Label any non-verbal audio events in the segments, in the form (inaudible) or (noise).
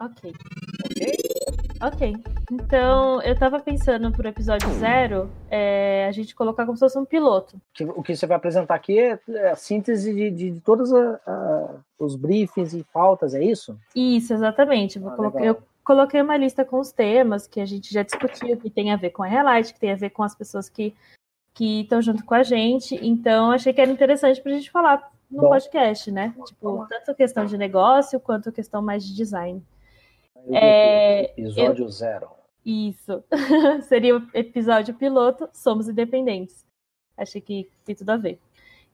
Ok. Ok? Ok. Então, eu tava pensando pro episódio zero, é, a gente colocar como se fosse um piloto. O que você vai apresentar aqui é é a síntese de, de, de todos a- a- os briefings e pautas, é isso? Isso, exatamente. Ah, colocar- eu coloquei uma lista com os temas que a gente já discutiu, que tem a ver com a Highlight, que tem a ver com as pessoas que que estão junto com a gente. Então, achei que era interessante pra gente falar no Bom. podcast, né? Tipo, tanto questão de negócio quanto questão mais de design. Eu É, Episódio zero. Isso. (laughs) Seria o episódio piloto, Somos Independentes. Achei que tem tudo a ver.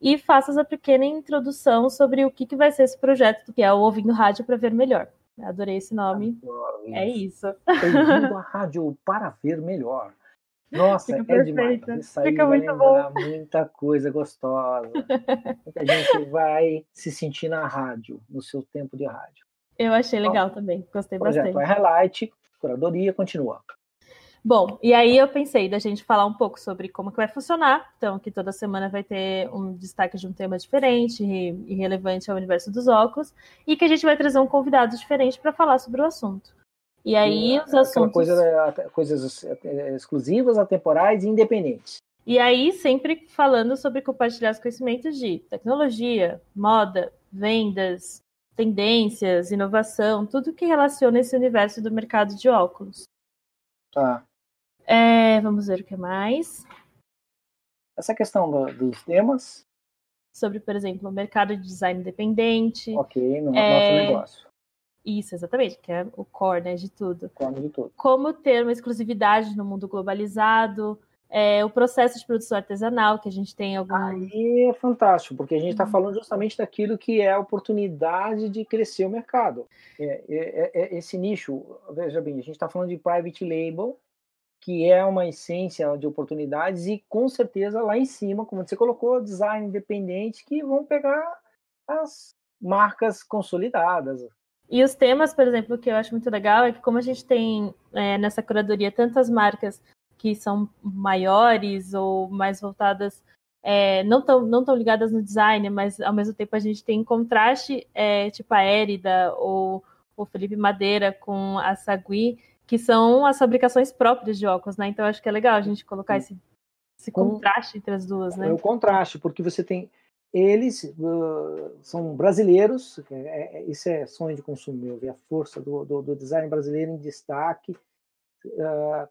E faça essa pequena introdução sobre o que, que vai ser esse projeto, que é o Ouvindo Rádio para Ver Melhor. Adorei esse nome. É isso. Bem-vindo à (laughs) rádio para ver melhor. Nossa, Fica é demais. perfeito. Isso aí Fica vai muito lembrar muita coisa gostosa. (laughs) Muita gente vai se sentir na rádio, no seu tempo de rádio. Eu achei legal também. Gostei Projeto bastante. é Highlight, curadoria, continua. Bom, e aí eu pensei da gente falar um pouco sobre como que vai funcionar. Então, que toda semana vai ter um destaque de um tema diferente e e relevante ao universo dos óculos, e que a gente vai trazer um convidado diferente para falar sobre o assunto. E aí os Aquela assuntos. Coisa, coisas eh, exclusivas, atemporais e independentes. E aí, sempre falando sobre compartilhar os conhecimentos de tecnologia, moda, vendas, tendências, inovação, tudo que relaciona esse universo do mercado de óculos. Tá. É, vamos ver o que mais. Essa questão do- dos temas, Sobre, por exemplo, o mercado de design independente. ok, no É, nosso negócio. Isso, exatamente, que é o core né, de tudo. Come de tudo. Como ter uma exclusividade no mundo globalizado, é, o processo de produção artesanal, que a gente tem algum. Aí é fantástico, porque a gente está Uhum. falando justamente daquilo que é a oportunidade de crescer o mercado. É, é- é- esse nicho, veja bem, a gente está falando de private label, que é uma essência de oportunidades, e com certeza lá em cima, como você colocou, design independente, que vão pegar as marcas consolidadas. E os temas, por exemplo, que eu acho muito legal é que como a gente tem é, nessa curadoria tantas marcas que são maiores ou mais voltadas, é, não tão, não tão ligadas no design, mas ao mesmo tempo a gente tem contraste, é, tipo a Érida ou o Felipe Madeira com a Sagui, que são as fabricações próprias de óculos, né? Então acho que é legal a gente colocar esse, esse contraste entre as duas, né? É o contraste, porque você tem eles uh, são brasileiros, é, é, isso é sonho de consumo meu, ver a força do, do, do design brasileiro em destaque, uh,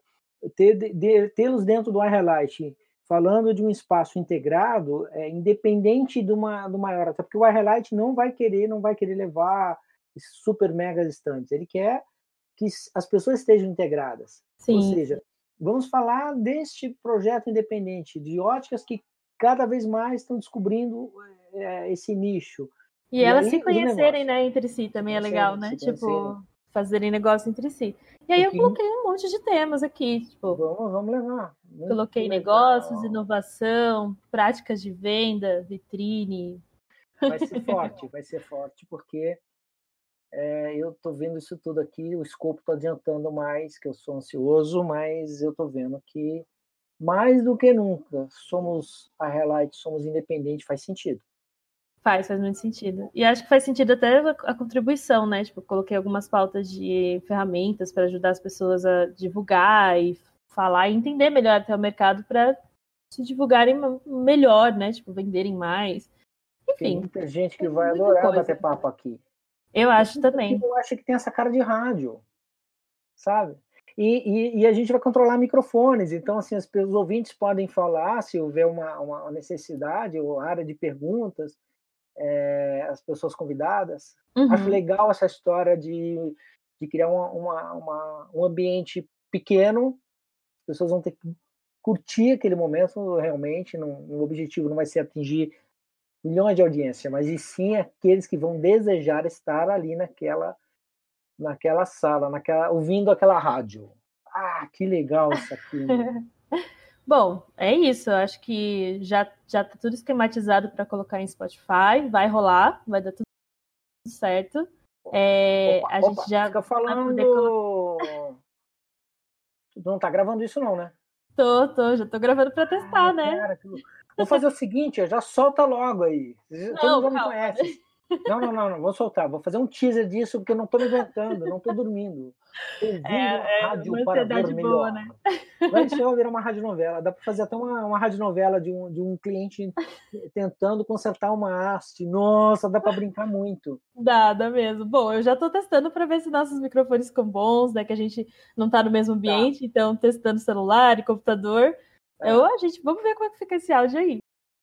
ter, de, tê-los dentro do iHighlight, falando de um espaço integrado, é, independente de uma, do maior, até porque o iHighlight não vai querer, não vai querer levar super mega estantes, ele quer que as pessoas estejam integradas. Sim. Ou seja, vamos falar deste projeto independente, de óticas que cada vez mais estão descobrindo é, esse nicho. E, E elas aí, se conhecerem, né, entre si também é legal, né? Tipo. Fazerem negócio entre si. E aí eu coloquei um monte de temas aqui, tipo, Vamos, vamos levar. Muito coloquei legal. negócios, inovação, práticas de venda, vitrine. Vai ser forte, vai ser forte, porque é, eu estou vendo isso tudo aqui, o escopo está adiantando mais, que eu sou ansioso, mas eu estou vendo que mais do que nunca somos a Relight, somos independentes, faz sentido. Faz, faz muito sentido. E acho que faz sentido até a, a contribuição, né? Tipo, coloquei algumas pautas de ferramentas para ajudar as pessoas a divulgar e falar e entender melhor até o mercado para se divulgarem melhor, né? Tipo, venderem mais. Tem Enfim, muita gente que tem vai adorar coisa. bater papo aqui. eu acho também. Eu acho que tem essa cara de rádio, sabe? E, e, e a gente vai controlar microfones, então assim as os ouvintes podem falar se houver uma, uma necessidade ou área de perguntas, é, as pessoas convidadas. Uhum. Acho legal essa história de, de criar uma, uma, uma, um ambiente pequeno, as pessoas vão ter que curtir aquele momento realmente, não, o objetivo não vai ser atingir milhões de audiência, mas e sim aqueles que vão desejar estar ali naquela naquela sala, naquela ouvindo aquela rádio. Ah, que legal isso aqui. (laughs) Bom, é isso. Eu acho que já já tá tudo esquematizado para colocar em Spotify. Vai rolar, vai dar tudo certo. É, Opa, a opa, gente já fica falando. poder Tu não tá gravando isso não, né? tô, tô, já tô gravando para testar, Ah, né? cara, que. Vou fazer o seguinte, já solta logo aí. Todo Não, mundo já me conhece. Não, não, não, não, vou soltar. Vou fazer um teaser disso porque eu não estou me aguentando, não estou dormindo. Ouvindo é, é rádio para ver melhor. Boa, né? Vai chegar a virar uma radionovela. Dá para fazer até uma, uma radionovela de um, de um cliente tentando consertar uma haste. Nossa, dá para brincar muito. Dá, dá mesmo. Bom, eu já estou testando para ver se nossos microfones ficam bons, né? Que a gente não está no mesmo ambiente, tá. então testando celular e computador. É. Eu, a gente, vamos ver como é que fica esse áudio aí.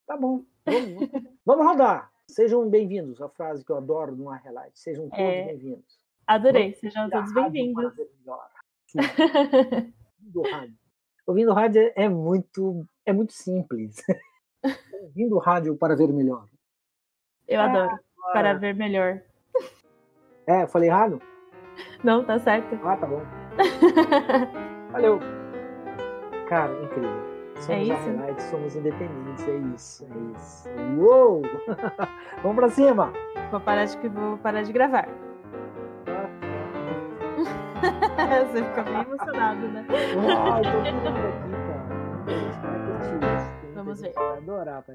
Tá bom. Vamos, vamos rodar. Sejam bem-vindos, a frase que eu adoro no Highlight. Sejam todos é... bem-vindos. Adorei, sejam todos bem-vindos. Ouvindo rádio. Ouvindo rádio é muito, é muito simples. (laughs) Ouvindo rádio para ver melhor. Eu adoro. Para ver melhor. É, eu falei errado? Não, tá certo. Ah, tá bom. (laughs) Valeu. Cara, incrível. Somos é isso? Highlight, somos independentes, é isso, é isso. Uou! (laughs) Vamos pra cima! Vou parar de, vou parar de gravar. (laughs) Você fica bem emocionado, né? Uau, tô aqui, cara. A gente vai curtir isso. Vamos ver. Vai adorar, tá.